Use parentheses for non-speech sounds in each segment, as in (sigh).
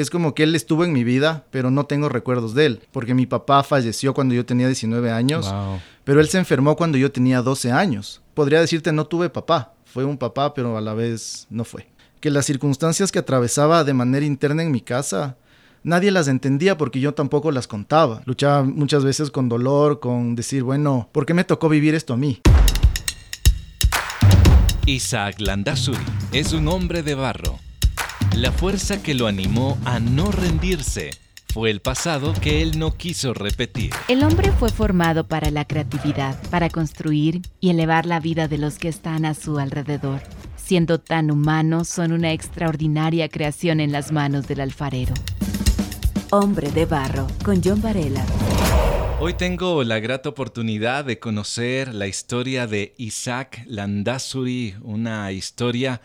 es como que él estuvo en mi vida, pero no tengo recuerdos de él, porque mi papá falleció cuando yo tenía 19 años, pero él se enfermó cuando yo tenía 12 años. Podría decirte, no tuve papá, fue un papá, pero a la vez no fue. Que las circunstancias que atravesaba de manera interna en mi casa, nadie las entendía porque yo tampoco las contaba. Luchaba muchas veces con dolor, con decir, bueno, ¿por qué me tocó vivir esto a mí? Isaac Landazuri es un hombre de barro. La fuerza que lo animó a no rendirse fue el pasado que él no quiso repetir. El hombre fue formado para la creatividad, para construir y elevar la vida de los que están a su alrededor. Siendo tan humanos, son una extraordinaria creación en las manos del alfarero. Hombre de Barro, con John Varela. Hoy tengo la grata oportunidad de conocer la historia de Isaac Landazuri, una historia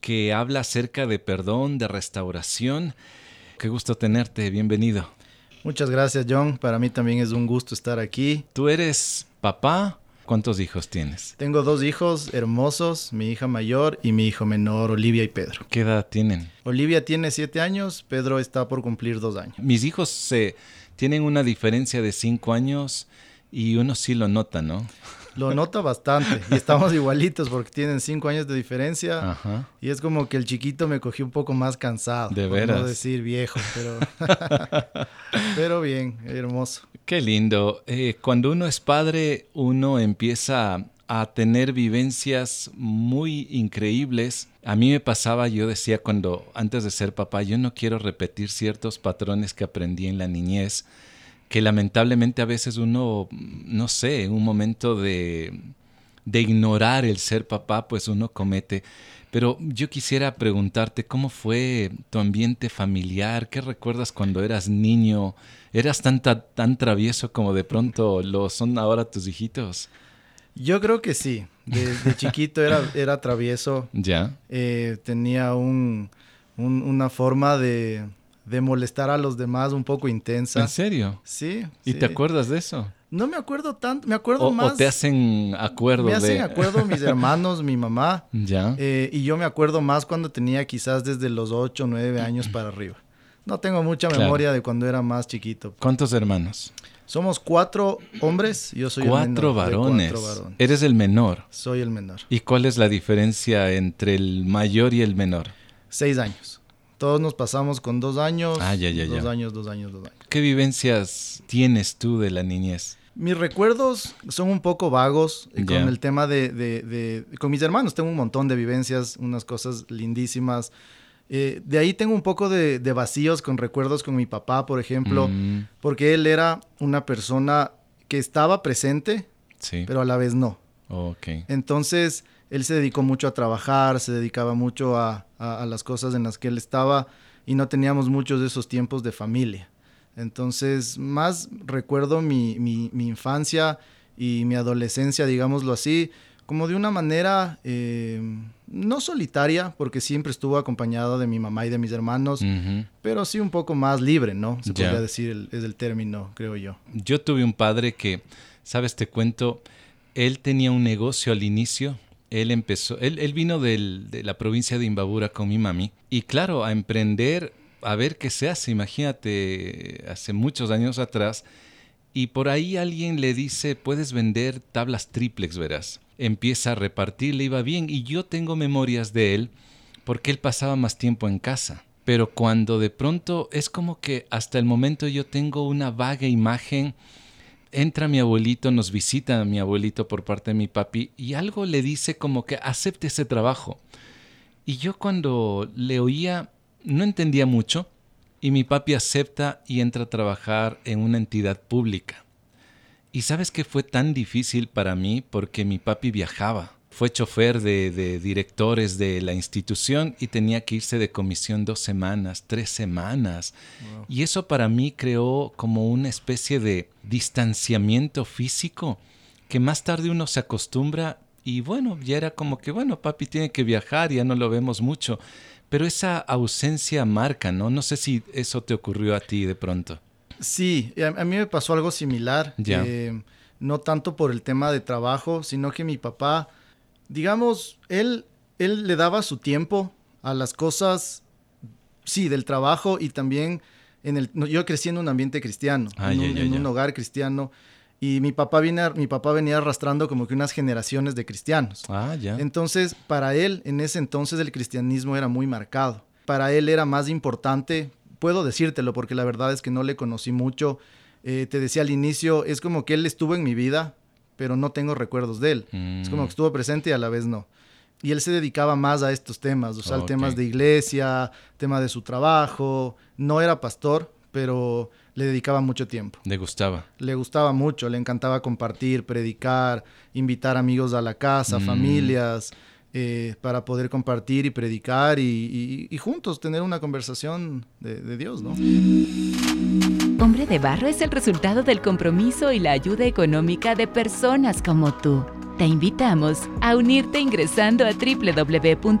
que habla acerca de perdón, de restauración. Qué gusto tenerte, bienvenido. Muchas gracias John, para mí también es un gusto estar aquí. ¿Tú eres papá? ¿Cuántos hijos tienes? Tengo dos hijos hermosos, mi hija mayor y mi hijo menor, Olivia y Pedro. ¿Qué edad tienen? Olivia tiene siete años, Pedro está por cumplir dos años. Mis hijos se tienen una diferencia de cinco años y uno sí lo nota, ¿no? Lo nota bastante y estamos igualitos porque tienen cinco años de diferencia Ajá. y es como que el chiquito me cogió un poco más cansado. De veras. No decir viejo, pero, (laughs) pero bien, hermoso. Qué lindo. Eh, cuando uno es padre, uno empieza a tener vivencias muy increíbles. A mí me pasaba, yo decía cuando antes de ser papá, yo no quiero repetir ciertos patrones que aprendí en la niñez que lamentablemente a veces uno, no sé, en un momento de, de ignorar el ser papá, pues uno comete. Pero yo quisiera preguntarte, ¿cómo fue tu ambiente familiar? ¿Qué recuerdas cuando eras niño? ¿Eras tan, tan, travieso como de pronto lo son ahora tus hijitos? Yo creo que sí. De, chiquito era, (laughs) era travieso. Ya. Eh, tenía un, una forma de, de molestar a los demás un poco intensa. ¿En serio? Sí. ¿Y te acuerdas de eso? No me acuerdo tanto, me acuerdo más. ¿O te hacen acuerdo Me hacen acuerdo mis (laughs) hermanos, mi mamá. Ya. Eh, y yo me acuerdo más cuando tenía quizás desde los 8 o 9 años para arriba. No tengo mucha memoria de cuando era más chiquito. ¿Cuántos hermanos? Somos cuatro hombres, yo soy cuatro el menor. Varones. Cuatro varones. Eres el menor. Soy el menor. ¿Y cuál es la diferencia entre el mayor y el menor? Seis años. Todos nos pasamos con dos años. Ah, ya, ya, dos años, dos años, dos años. ¿Qué vivencias tienes tú de la niñez? Mis recuerdos son un poco vagos con el tema de, de, Con mis hermanos tengo un montón de vivencias, unas cosas lindísimas. Eh, de ahí tengo un poco de, vacíos con recuerdos con mi papá, por ejemplo, mm. porque él era una persona que estaba presente, sí. pero a la vez no. Okay. Entonces, él se dedicó mucho a trabajar, se dedicaba mucho a, las cosas en las que él estaba y no teníamos muchos de esos tiempos de familia. Entonces, más recuerdo mi, infancia y mi adolescencia, digámoslo así, como de una manera eh, no solitaria, porque siempre estuvo acompañado de mi mamá y de mis hermanos, pero sí un poco más libre, ¿no? Se podría decir, es el término, creo yo. Yo tuve un padre que, sabes, te cuento, él tenía un negocio al inicio él empezó, él, vino de la provincia de Imbabura con mi mami y claro, a emprender, a ver qué se hace, imagínate, hace muchos años atrás, y por ahí alguien le dice, puedes vender tablas triplex, verás. Empieza a repartir, le iba bien, y yo tengo memorias de él porque él pasaba más tiempo en casa. Pero cuando de pronto es como que hasta el momento yo tengo una vaga imagen entra mi abuelito, nos visita mi abuelito por parte de mi papi y algo le dice como que acepte ese trabajo. Y yo cuando le oía no entendía mucho y mi papi acepta y entra a trabajar en una entidad pública. Y sabes que fue tan difícil para mí porque mi papi viajaba fue chofer de, directores de la institución y tenía que irse de comisión dos semanas, tres semanas. Y eso para mí creó como una especie de distanciamiento físico que más tarde uno se acostumbra y bueno, ya era como que, bueno, papi tiene que viajar, ya no lo vemos mucho. Pero esa ausencia marca, ¿no? No sé si eso te ocurrió a ti de pronto. Sí, a, mí me pasó algo similar. Eh, no tanto por el tema de trabajo, sino que mi papá digamos, él, él le daba su tiempo a las cosas sí, del trabajo y también en el... Yo crecí en un ambiente cristiano, Ah, en, un hogar cristiano. Y mi papá, viene, mi papá venía arrastrando como que unas generaciones de cristianos. Ah, ya. Entonces, para él, en ese entonces el cristianismo era muy marcado. Para él era más importante, puedo decírtelo porque la verdad es que no le conocí mucho. Eh, te decía al inicio, es como que él estuvo en mi vida, pero no tengo recuerdos de él. Es como Mm. que estuvo presente y a la vez no. Y él se dedicaba más a estos temas, o sea, Ok. temas de iglesia, tema de su trabajo. No era pastor, pero le dedicaba mucho tiempo. Le gustaba. Le gustaba mucho, le encantaba compartir, predicar, invitar amigos a la casa, Mm. familias, eh, para poder compartir y predicar y, y- y juntos tener una conversación de, de Dios, ¿no? Hombre de Barro es el resultado del compromiso y la ayuda económica de personas como tú. Te invitamos a unirte ingresando a www.hcjb.org.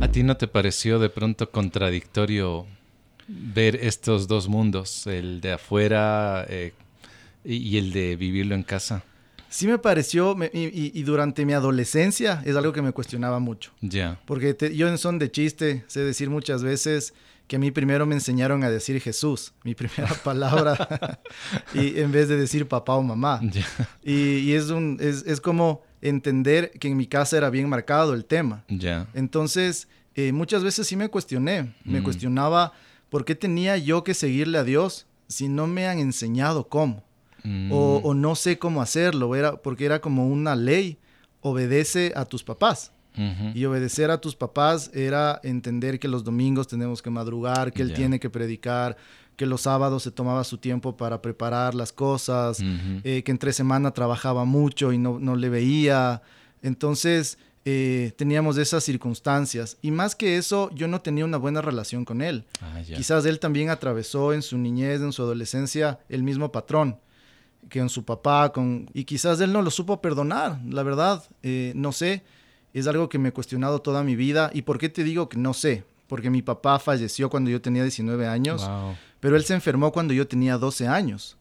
¿A ti no te pareció de pronto contradictorio ver estos dos mundos, el de afuera eh, y, el de vivirlo en casa? Sí me pareció, me- y, durante mi adolescencia es algo que me cuestionaba mucho. Ya. Porque te- yo en son de chiste sé decir muchas veces que a mí primero me enseñaron a decir Jesús, mi primera (laughs) palabra, y en vez de decir papá o mamá. (laughs) Y, y es, un, es, es como entender que en mi casa era bien marcado el tema. Ya. Entonces, eh, muchas veces sí me cuestioné, me Mm. cuestionaba por qué tenía yo que seguirle a Dios si no me han enseñado cómo, Mm. o, o no sé cómo hacerlo, era, porque era como una ley, obedece a tus papás. Y obedecer a tus papás era entender que los domingos tenemos que madrugar, que él tiene que predicar, que los sábados se tomaba su tiempo para preparar las cosas, Ujú. eh, que entre semana trabajaba mucho y no, no le veía. Entonces eh, teníamos esas circunstancias. Y más que eso, yo no tenía una buena relación con él. Ah. Quizás él también atravesó en su niñez, en su adolescencia, el mismo patrón que en su papá, con... y quizás él no lo supo perdonar, la verdad, eh, no sé, es algo que me he cuestionado toda mi vida. ¿Y por qué te digo que no sé? Porque mi papá falleció cuando yo tenía 19 años, Wow. pero él se enfermó cuando yo tenía 12 años.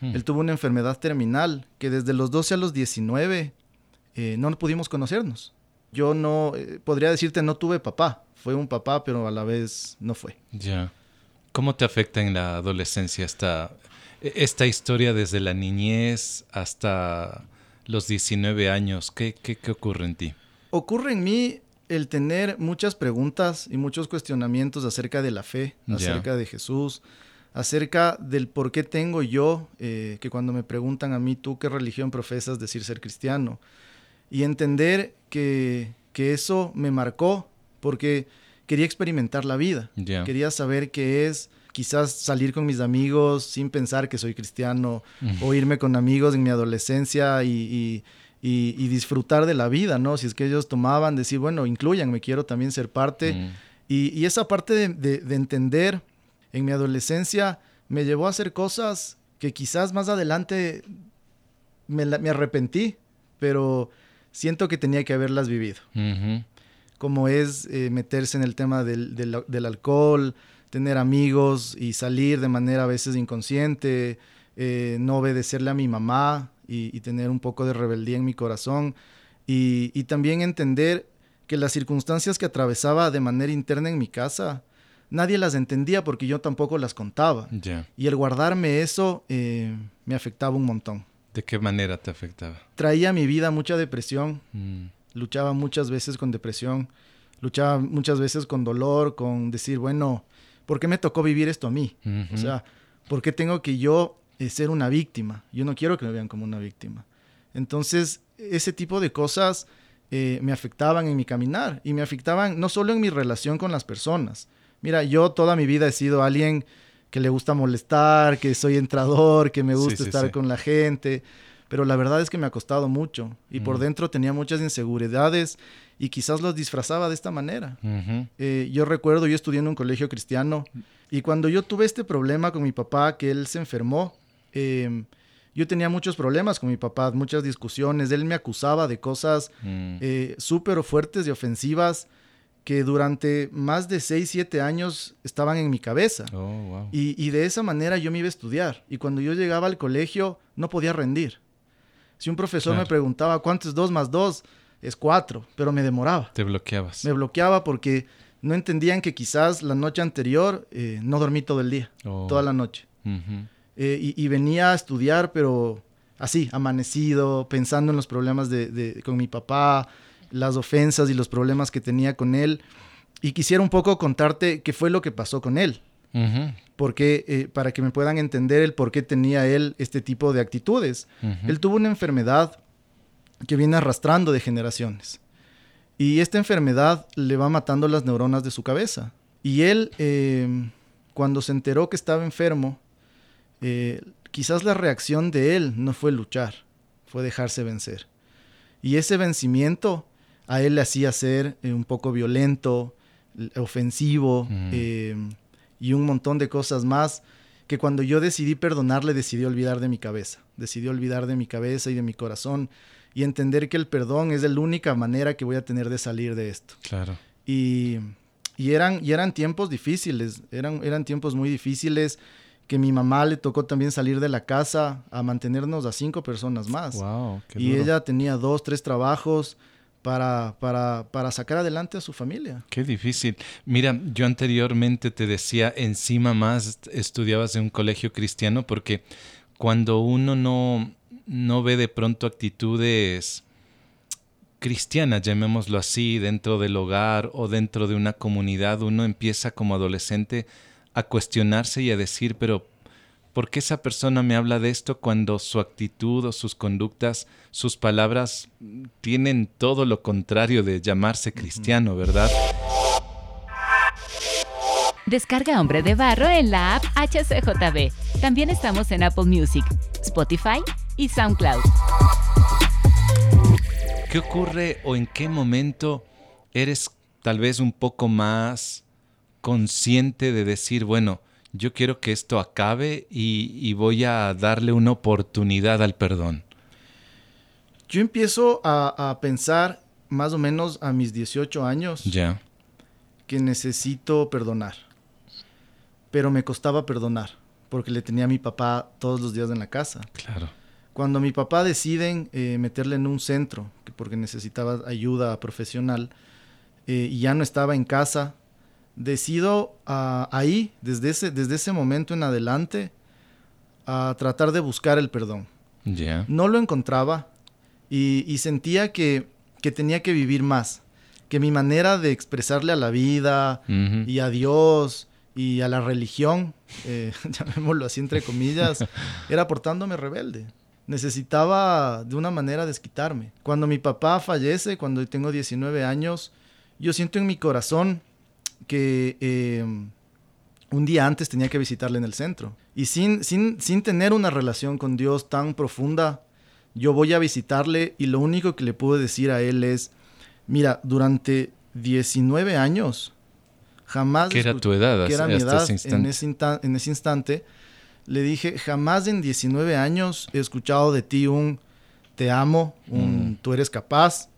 Hmm. Él tuvo una enfermedad terminal que desde los 12 a los 19 eh, no pudimos conocernos. Yo no, eh, podría decirte, no tuve papá. Fue un papá, pero a la vez no fue. Ya. ¿Cómo te afecta en la adolescencia esta, esta historia desde la niñez hasta los 19 años? ¿Qué, qué, qué ocurre en ti? Ocurre en mí el tener muchas preguntas y muchos cuestionamientos acerca de la fe, acerca de Jesús, acerca del por qué tengo yo, eh, que cuando me preguntan a mí, ¿tú qué religión profesas decir ser cristiano? Y entender que, que eso me marcó porque quería experimentar la vida, quería saber qué es quizás salir con mis amigos sin pensar que soy cristiano o irme con amigos en mi adolescencia y, y- y- y disfrutar de la vida, ¿no? Si es que ellos tomaban, decir, bueno, incluyanme, quiero también ser parte. Mm. Y, y esa parte de, de- de entender en mi adolescencia me llevó a hacer cosas que quizás más adelante me, arrepentí, pero siento que tenía que haberlas vivido. Como es eh, meterse en el tema del, del- del alcohol, tener amigos y salir de manera a veces inconsciente, eh, no obedecerle a mi mamá y, y tener un poco de rebeldía en mi corazón. Y, y también entender que las circunstancias que atravesaba de manera interna en mi casa, nadie las entendía porque yo tampoco las contaba. Y el guardarme eso eh, me afectaba un montón. ¿De qué manera te afectaba? Traía a mi vida mucha depresión, Mm. luchaba muchas veces con depresión, luchaba muchas veces con dolor, con decir, bueno, ¿por qué me tocó vivir esto a mí? O sea, ¿por qué tengo que yo eh, ser una víctima? Yo no quiero que me vean como una víctima. Entonces, ese tipo de cosas eh, me afectaban en mi caminar y me afectaban no solo en mi relación con las personas. Mira, yo toda mi vida he sido alguien que le gusta molestar, que soy entrador, que me Sí, gusta sí, estar sí. con la gente, pero la verdad es que me ha costado mucho y por dentro tenía muchas inseguridades y quizás los disfrazaba de esta manera. Ujú. Eh, yo recuerdo, yo estudié en un colegio cristiano y cuando yo tuve este problema con mi papá, que él se enfermó, eh, yo tenía muchos problemas con mi papá, muchas discusiones. Él me acusaba de cosas Mm. eh, súper fuertes y ofensivas que durante más de 6, 7 años estaban en mi cabeza. Oh, wow. Y, y de esa manera yo me iba a estudiar. Y cuando yo llegaba al colegio, no podía rendir. Si un profesor me preguntaba cuánto es 2 más 2, es cuatro, pero me demoraba. Te bloqueabas. Me bloqueaba porque no entendían que quizás la noche anterior eh, no dormí todo el día, Oh. toda la noche. Ujú. Eh, y, y venía a estudiar, pero así, amanecido, pensando en los problemas de, de- con mi papá, las ofensas y los problemas que tenía con él. Y quisiera un poco contarte qué fue lo que pasó con él, porque, eh, para que me puedan entender el por qué tenía él este tipo de actitudes. Él tuvo una enfermedad que viene arrastrando de generaciones. Y esta enfermedad le va matando las neuronas de su cabeza. Y él, eh, cuando se enteró que estaba enfermo, eh, quizás la reacción de él no fue luchar, fue dejarse vencer. Y ese vencimiento a él le hacía ser eh, un poco violento, ofensivo Mm. eh, y un montón de cosas más que cuando yo decidí perdonarle decidí olvidar de mi cabeza, decidí olvidar de mi cabeza y de mi corazón y entender que el perdón es la única manera que voy a tener de salir de esto. Claro. Y, y eran, y eran tiempos difíciles, eran, eran tiempos muy difíciles que mi mamá le tocó también salir de la casa a mantenernos a cinco personas más. Wow, qué y duro. ella tenía dos, tres trabajos para, para, para sacar adelante a su familia. Qué difícil. Mira, yo anteriormente te decía, encima más estudiabas en un colegio cristiano porque cuando uno no, no ve de pronto actitudes cristianas, llamémoslo así, dentro del hogar o dentro de una comunidad, uno empieza como adolescente a cuestionarse y a decir, pero ¿por qué esa persona me habla de esto cuando su actitud o sus conductas, sus palabras tienen todo lo contrario de llamarse cristiano, verdad? Descarga Hombre de Barro en la app HCJB. También estamos en Apple Music, Spotify y SoundCloud. ¿Qué ocurre o en qué momento eres tal vez un poco más consciente de decir, bueno, yo quiero que esto acabe y, y voy a darle una oportunidad al perdón? Yo empiezo a, a pensar más o menos a mis 18 años Ya. que necesito perdonar. Pero me costaba perdonar porque le tenía a mi papá todos los días en la casa. Claro. Cuando mi papá deciden eh, meterle en un centro, que porque necesitaba ayuda profesional, eh, y ya no estaba en casa, decido ah, ahí, desde ese, desde ese momento en adelante, a tratar de buscar el perdón. No lo encontraba y, y sentía que, que tenía que vivir más, que mi manera de expresarle a la vida y a Dios y a la religión, eh, (laughs) llamémoslo así entre comillas, (laughs) era portándome rebelde. Necesitaba de una manera desquitarme. Cuando mi papá fallece, cuando tengo 19 años, yo siento en mi corazón que eh, un día antes tenía que visitarle en el centro. Y sin, sin, sin tener una relación con Dios tan profunda, yo voy a visitarle y lo único que le puedo decir a él es, mira, durante 19 años, jamás... ¿Qué era tu edad que era mi edad en ese, en ese instante, le dije, jamás en 19 años he escuchado de ti un te amo, un Mm. tú eres capaz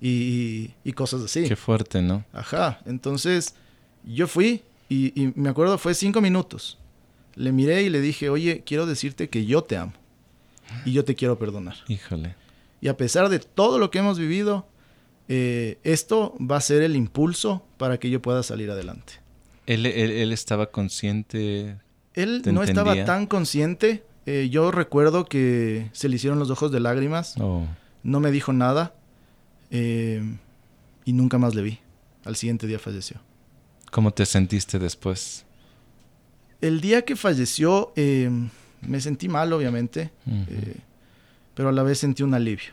y, y- y cosas así. Qué fuerte, ¿no? Ajá, entonces yo fui y, y me acuerdo fue cinco minutos. Le miré y le dije, oye, quiero decirte que yo te amo y yo te quiero perdonar. Híjole. Y a pesar de todo lo que hemos vivido, eh, esto va a ser el impulso para que yo pueda salir adelante. Él, él- él estaba consciente. Él no estaba tan consciente. eh, yo recuerdo que se le hicieron los ojos de lágrimas. Oh, No me dijo nada. eh, y nunca más le vi. Al siguiente día falleció. ¿Cómo te sentiste después? El día que falleció eh, me sentí mal, obviamente. Eh, pero a la vez sentí un alivio.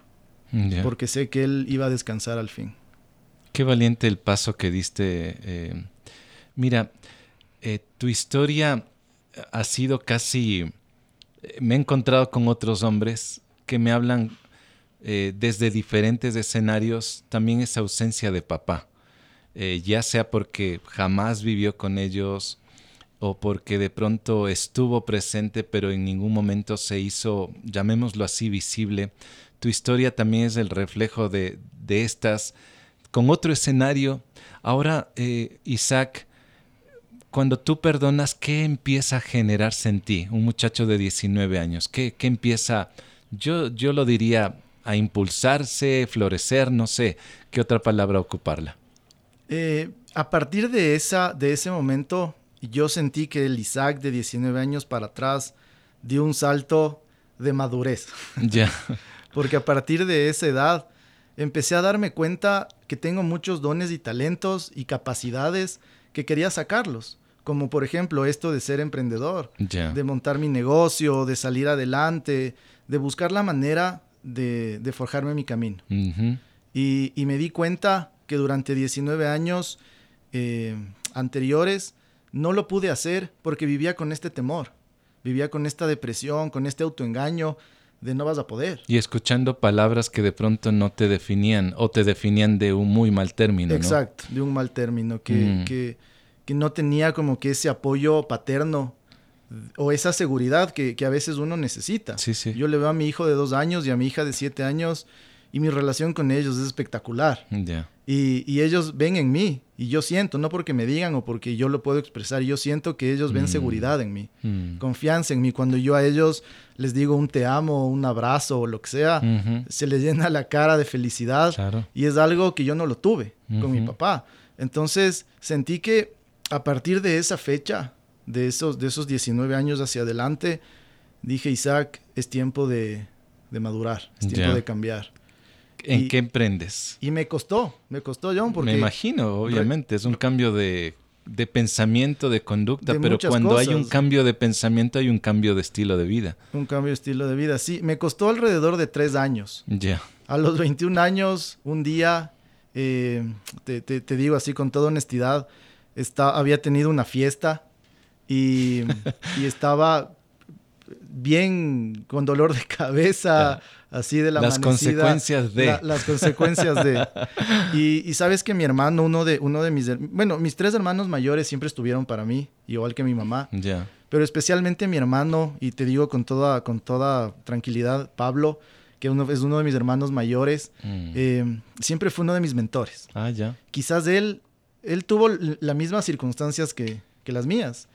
Porque sé que él iba a descansar al fin. Qué valiente el paso que diste. eh. Mira, tu historia ha sido casi... Me he encontrado con otros hombres que me hablan desde diferentes escenarios también esa ausencia de papá. Eh, ya sea porque jamás vivió con ellos o porque de pronto estuvo presente pero en ningún momento se hizo, llamémoslo así, visible. Tu historia también es el reflejo de, de estas con otro escenario. Ahora, eh, Isaac, cuando tú perdonas, ¿qué empieza a generarse en ti? Un muchacho de 19 años, ¿qué, qué empieza? Yo, yo lo diría a impulsarse, florecer, no sé, ¿qué otra palabra ocuparla? Eh, a partir de, esa, de ese momento, yo sentí que el Isaac de 19 años para atrás dio un salto de madurez. (laughs) Ya. Porque a partir de esa edad empecé a darme cuenta que tengo muchos dones y talentos y capacidades que quería sacarlos. Como por ejemplo esto de ser emprendedor, de montar mi negocio, de salir adelante, de buscar la manera de, forjarme mi camino. y, me di cuenta que durante 19 años eh, anteriores no lo pude hacer porque vivía con este temor, vivía con esta depresión, con este autoengaño de no vas a poder. Y escuchando palabras que de pronto no te definían o te definían de un muy mal término. Exacto, de un mal término, que, mm. que, que, no tenía como que ese apoyo paterno o esa seguridad que, que a veces uno necesita. Sí, sí. Yo le veo a mi hijo de dos años y a mi hija de siete años y mi relación con ellos es espectacular. Ya. Y, ellos ven en mí y yo siento, no porque me digan o porque yo lo puedo expresar, yo siento que ellos ven mm. seguridad en mí, mm. confianza en mí. Cuando yo a ellos les digo un te amo, un abrazo o lo que sea, se les llena la cara de felicidad y es algo que yo no lo tuve con mi papá. Entonces sentí que a partir de esa fecha, de esos, de esos 19 años hacia adelante, dije, Isaac, es tiempo de, madurar, es tiempo de cambiar. ¿En qué emprendes? Y me costó, me costó, John, porque... Me imagino, obviamente, es un cambio de, pensamiento, de conducta, pero cuando hay un cambio de pensamiento hay un cambio de estilo de vida. Un cambio de estilo de vida, sí. Me costó alrededor de tres años. Ya. A los 21 años, un día, eh, te, digo así con toda honestidad, está, había tenido una fiesta y, (laughs) y estaba bien con dolor de cabeza, así de la Las consecuencias de. (laughs) las consecuencias de. Y, sabes que mi hermano, uno de, uno de mis. Bueno, mis tres hermanos mayores siempre estuvieron para mí, igual que mi mamá. Ya. Pero especialmente mi hermano, y te digo con toda, con toda tranquilidad, Pablo, que uno, es uno de mis hermanos mayores, mm. eh, siempre fue uno de mis mentores. Ah, ya. Quizás él, él tuvo las mismas circunstancias que, que las mías.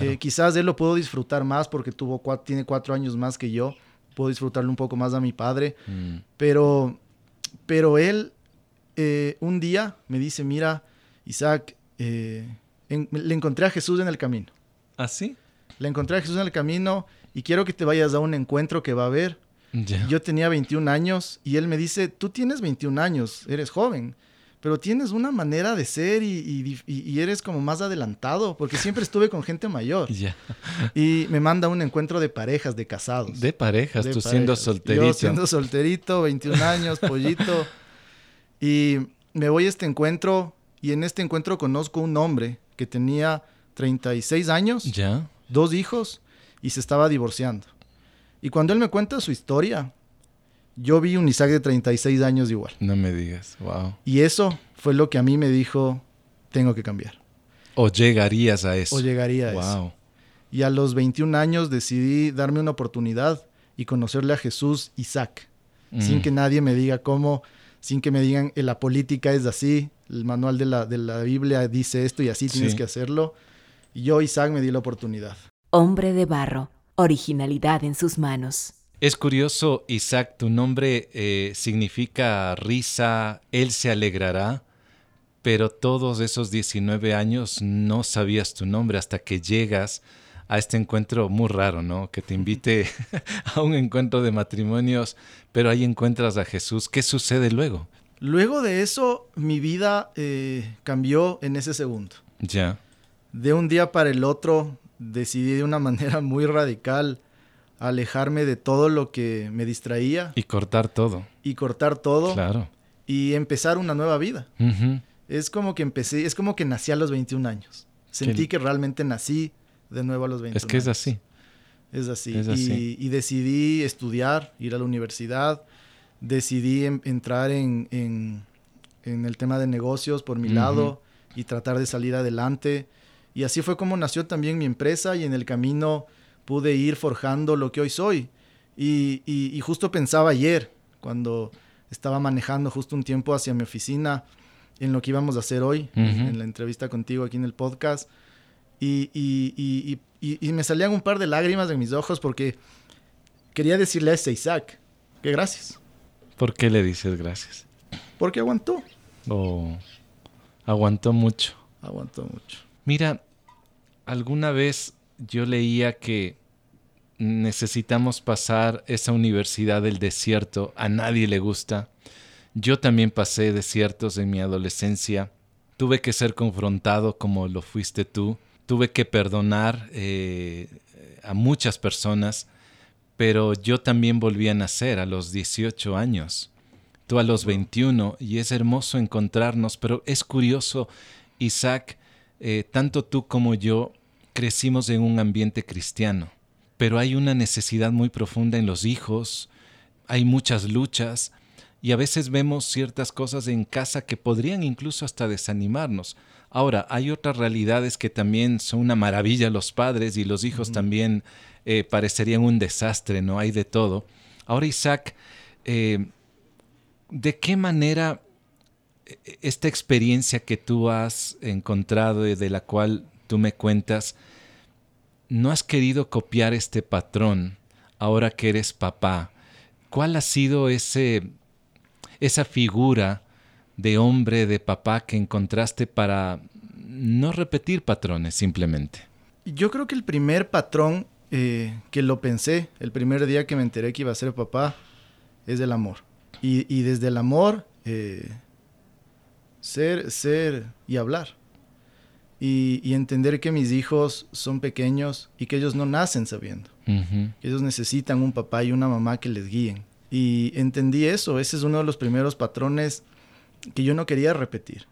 Eh, quizás él lo puedo disfrutar más porque tuvo tiene cuatro años más que yo. Puedo disfrutarle un poco más a mi padre. Mm. Pero, pero él eh, un día me dice, mira, Isaac, eh, le encontré a Jesús en el camino. ¿Ah, sí? Le encontré a Jesús en el camino y quiero que te vayas a un encuentro que va a haber. Yo tenía 21 años y él me dice, tú tienes 21 años, eres joven pero tienes una manera de ser y, eres como más adelantado, porque siempre estuve con gente mayor. (laughs) Y me manda un encuentro de parejas, de casados. De parejas, tú siendo solterito. Yo siendo solterito, 21 años, pollito. Y me voy a este encuentro y en este encuentro conozco un hombre que tenía 36 años, ya. dos hijos y se estaba divorciando. Y cuando él me cuenta su historia, yo vi un Isaac de 36 años igual. No me digas, wow. Y eso fue lo que a mí me dijo, tengo que cambiar. O llegarías a eso. O llegaría a eso. Y a los 21 años decidí darme una oportunidad y conocerle a Jesús Isaac, sin mm. que nadie me diga cómo, sin que me digan, eh, la política es así, el manual de la, de la Biblia dice esto y así tienes que hacerlo. Y yo, Isaac, me di la oportunidad. Hombre de barro, originalidad en sus manos. Es curioso, Isaac, tu nombre eh, significa risa, él se alegrará, pero todos esos 19 años no sabías tu nombre hasta que llegas a este encuentro muy raro, ¿no? Que te invite (laughs) a un encuentro de matrimonios, pero ahí encuentras a Jesús. ¿Qué sucede luego? Luego de eso, mi vida eh, cambió en ese segundo. Ya. De un día para el otro, decidí de una (laughs) manera muy radical alejarme de todo lo que me distraía. Y cortar todo. Y cortar todo. Claro. Y empezar una nueva vida. Es como que empecé, es como que nací a los 21 años. Sentí que realmente nací de nuevo a los 21 Es que es así. Es así. Y, decidí estudiar, ir a la universidad. Decidí entrar en, en, el tema de negocios por mi lado y tratar de salir adelante. Y así fue como nació también mi empresa y en el camino pude ir forjando lo que hoy soy. Y, justo pensaba ayer, cuando estaba manejando justo un tiempo hacia mi oficina, en lo que íbamos a hacer hoy, en la entrevista contigo aquí en el podcast, y, y, me salían un par de lágrimas en mis ojos porque quería decirle a ese Isaac que gracias. ¿Por qué le dices gracias? Porque aguantó. Oh, aguantó mucho. Aguantó mucho. Mira, alguna vez yo leía que necesitamos pasar esa universidad del desierto. A nadie le gusta. Yo también pasé desiertos en mi adolescencia. Tuve que ser confrontado como lo fuiste tú. Tuve que perdonar eh, a muchas personas, pero yo también volví a nacer a los 18 años. Tú a los 21 y es hermoso encontrarnos, pero es curioso, Isaac, eh, tanto tú como yo crecimos en un ambiente cristiano, pero hay una necesidad muy profunda en los hijos, hay muchas luchas, y a veces vemos ciertas cosas en casa que podrían incluso hasta desanimarnos. Ahora, hay otras realidades que también son una maravilla los padres y los hijos también eh, parecerían un desastre, ¿no? Hay de todo. Ahora, Isaac, eh, ¿de qué manera eh, esta experiencia que tú has encontrado y de la cual tú me cuentas, no has querido copiar este patrón ahora que eres papá? ¿Cuál ha sido ese esa figura de hombre, de papá que encontraste para no repetir patrones simplemente? Yo creo que el primer patrón eh, que lo pensé, el primer día que me enteré que iba a ser papá, es el amor. Y, desde el amor, eh, ser, ser y hablar. Y, entender que mis hijos son pequeños y que ellos no nacen sabiendo. Que ellos necesitan un papá y una mamá que les guíen. Y entendí eso, ese es uno de los primeros patrones que yo no quería repetir.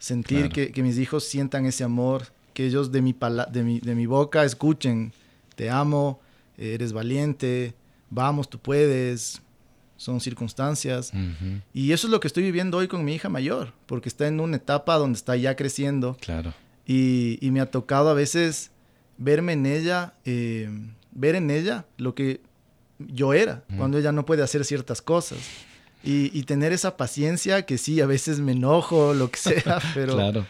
Sentir que, mis hijos sientan ese amor, que ellos de mi, de mi, de mi boca escuchen, te amo, eres valiente, vamos, tú puedes, son circunstancias. Y eso es lo que estoy viviendo hoy con mi hija mayor, porque está en una etapa donde está ya creciendo. Claro. Y, y me ha tocado a veces verme en ella, eh, ver en ella lo que yo era, cuando ella no puede hacer ciertas cosas. Y, tener esa paciencia que sí, a veces me enojo, lo que sea, (laughs) pero,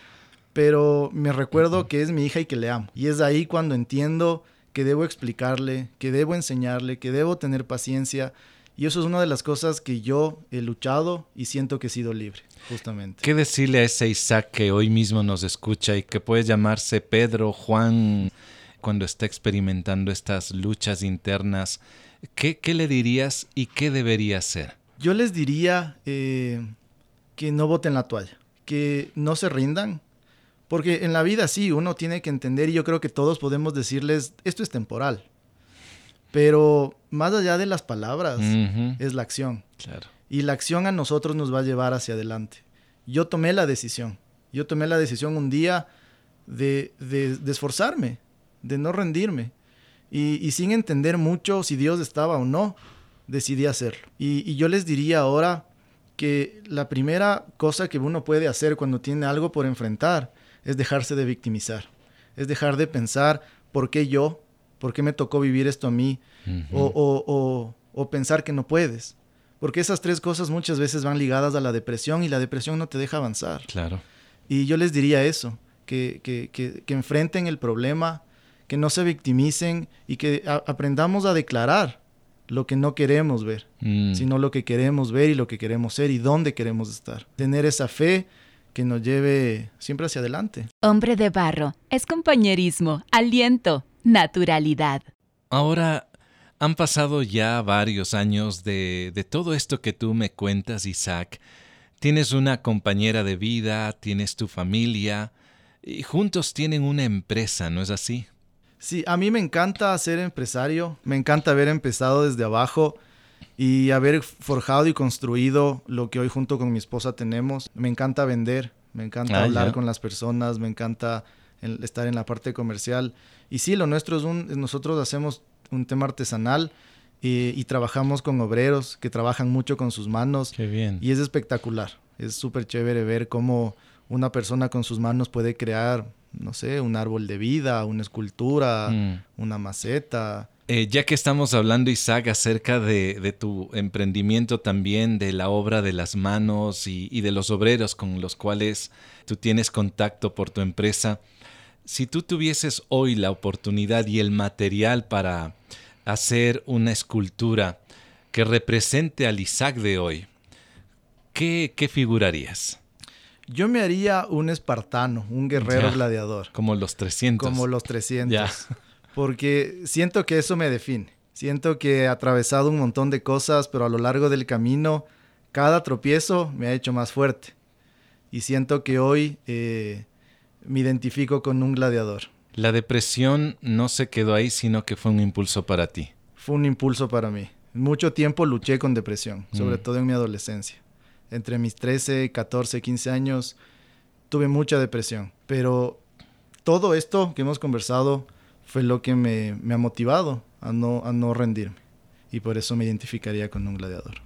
pero me recuerdo que es mi hija y que le amo. Y es ahí cuando entiendo que debo explicarle, que debo enseñarle, que debo tener paciencia. Y eso es una de las cosas que yo he luchado y siento que he sido libre, justamente. ¿Qué decirle a ese Isaac que hoy mismo nos escucha y que puede llamarse Pedro, Juan, cuando está experimentando estas luchas internas? ¿Qué, le dirías y qué debería hacer? Yo les diría eh, que no boten la toalla, que no se rindan, porque en la vida sí, uno tiene que entender y yo creo que todos podemos decirles, esto es temporal, pero más allá de las palabras es la acción. Claro. Y la acción a nosotros nos va a llevar hacia adelante. Yo tomé la decisión, yo tomé la decisión un día de, de esforzarme, de no rendirme y, sin entender mucho si Dios estaba o no, decidí hacerlo. Y, yo les diría ahora que la primera cosa que uno puede hacer cuando tiene algo por enfrentar es dejarse de victimizar, es dejar de pensar por qué yo, por qué me tocó vivir esto a mí, o, o, pensar que no puedes. Porque esas tres cosas muchas veces van ligadas a la depresión y la depresión no te deja avanzar. Claro. Y yo les diría eso, que, que, que, que enfrenten el problema, que no se victimicen y que aprendamos a declarar lo que no queremos ver, mm. sino lo que queremos ver y lo que queremos ser y dónde queremos estar. Tener esa fe que nos lleve siempre hacia adelante. Hombre de barro, es compañerismo, aliento, naturalidad. Ahora, han pasado ya varios años de, de todo esto que tú me cuentas, Isaac. Tienes una compañera de vida, tienes tu familia y juntos tienen una empresa, ¿no es así? Sí, a mí me encanta ser empresario, me encanta haber empezado desde abajo y haber forjado y construido lo que hoy junto con mi esposa tenemos. Me encanta vender, me encanta ah, hablar con las personas, me encanta estar en la parte comercial. Y sí, lo nuestro es un, nosotros hacemos un tema artesanal y, y trabajamos con obreros que trabajan mucho con sus manos. Qué bien. Y es espectacular, es súper chévere ver cómo una persona con sus manos puede crear no sé, un árbol de vida, una escultura, mm. una maceta. Eh, ya que estamos hablando, Isaac, acerca de, tu emprendimiento también, de la obra de las manos y, de los obreros con los cuales tú tienes contacto por tu empresa, si tú tuvieses hoy la oportunidad y el material para hacer una escultura, que represente al Isaac de hoy, ¿qué, qué figurarías? Yo me haría un espartano, un guerrero Ya. gladiador. Como los 300. Como los 300. Ya. (laughs) Porque siento que eso me define. Siento que he atravesado un montón de cosas, pero a lo largo del camino, cada tropiezo me ha hecho más fuerte. Y siento que hoy eh, me identifico con un gladiador. La depresión no se quedó ahí, sino que fue un impulso para ti. Fue un impulso para mí. Mucho tiempo luché con depresión, sobre Mm. todo en mi adolescencia. Entre mis 13, 14, 15 años tuve mucha depresión. Pero todo esto que hemos conversado fue lo que me, me ha motivado a no, a no rendirme. Y por eso me identificaría con un gladiador.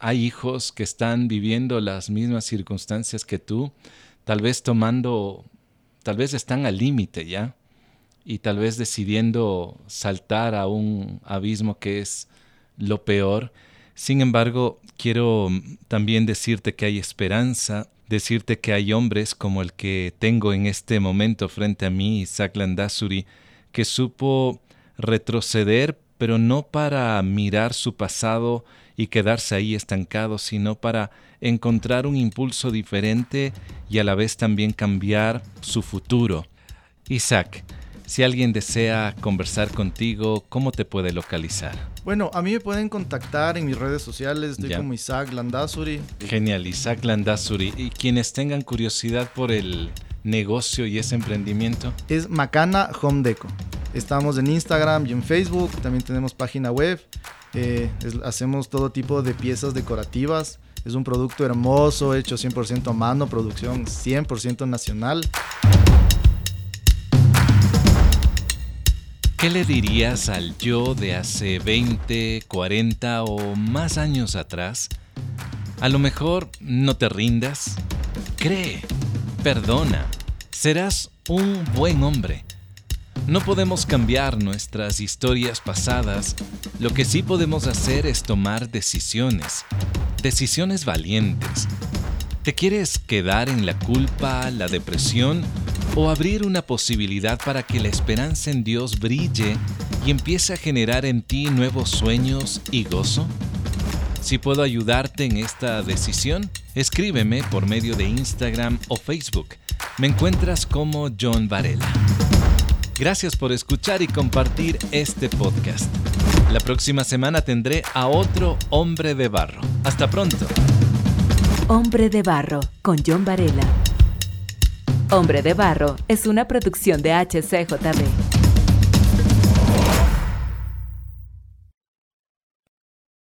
Hay hijos que están viviendo las mismas circunstancias que tú, tal vez tomando, tal vez están al límite ya, y tal vez decidiendo saltar a un abismo que es lo peor. Sin embargo, quiero también decirte que hay esperanza, decirte que hay hombres como el que tengo en este momento frente a mí, Isaac Landazuri, que supo retroceder, pero no para mirar su pasado y quedarse ahí estancado, sino para encontrar un impulso diferente y a la vez también cambiar su futuro. Isaac, si alguien desea conversar contigo, ¿cómo te puede localizar? Bueno, a mí me pueden contactar en mis redes sociales. Estoy Ya. como Isaac Landazuri. Genial, Isaac Landazuri. Y quienes tengan curiosidad por el negocio y ese emprendimiento, es Macana Home Deco. Estamos en Instagram y en Facebook, también tenemos página web, eh, es- hacemos todo tipo de piezas decorativas. Es un producto hermoso, hecho 100% a mano, producción 100% nacional. ¿qué le dirías al yo de hace 20, 40 o más años atrás? A lo mejor no te rindas. Cree, perdona, serás un buen hombre. No podemos cambiar nuestras historias pasadas, lo que sí podemos hacer es tomar decisiones, decisiones valientes. ¿Te quieres quedar en la culpa, la depresión o abrir una posibilidad para que la esperanza en Dios brille y empiece a generar en ti nuevos sueños y gozo? Si puedo ayudarte en esta decisión, escríbeme por medio de Instagram o Facebook. Me encuentras como John Varela. Gracias por escuchar y compartir este podcast. La próxima semana tendré a otro hombre de barro. Hasta pronto. Hombre de Barro con John Varela. Hombre de Barro es una producción de HCJB.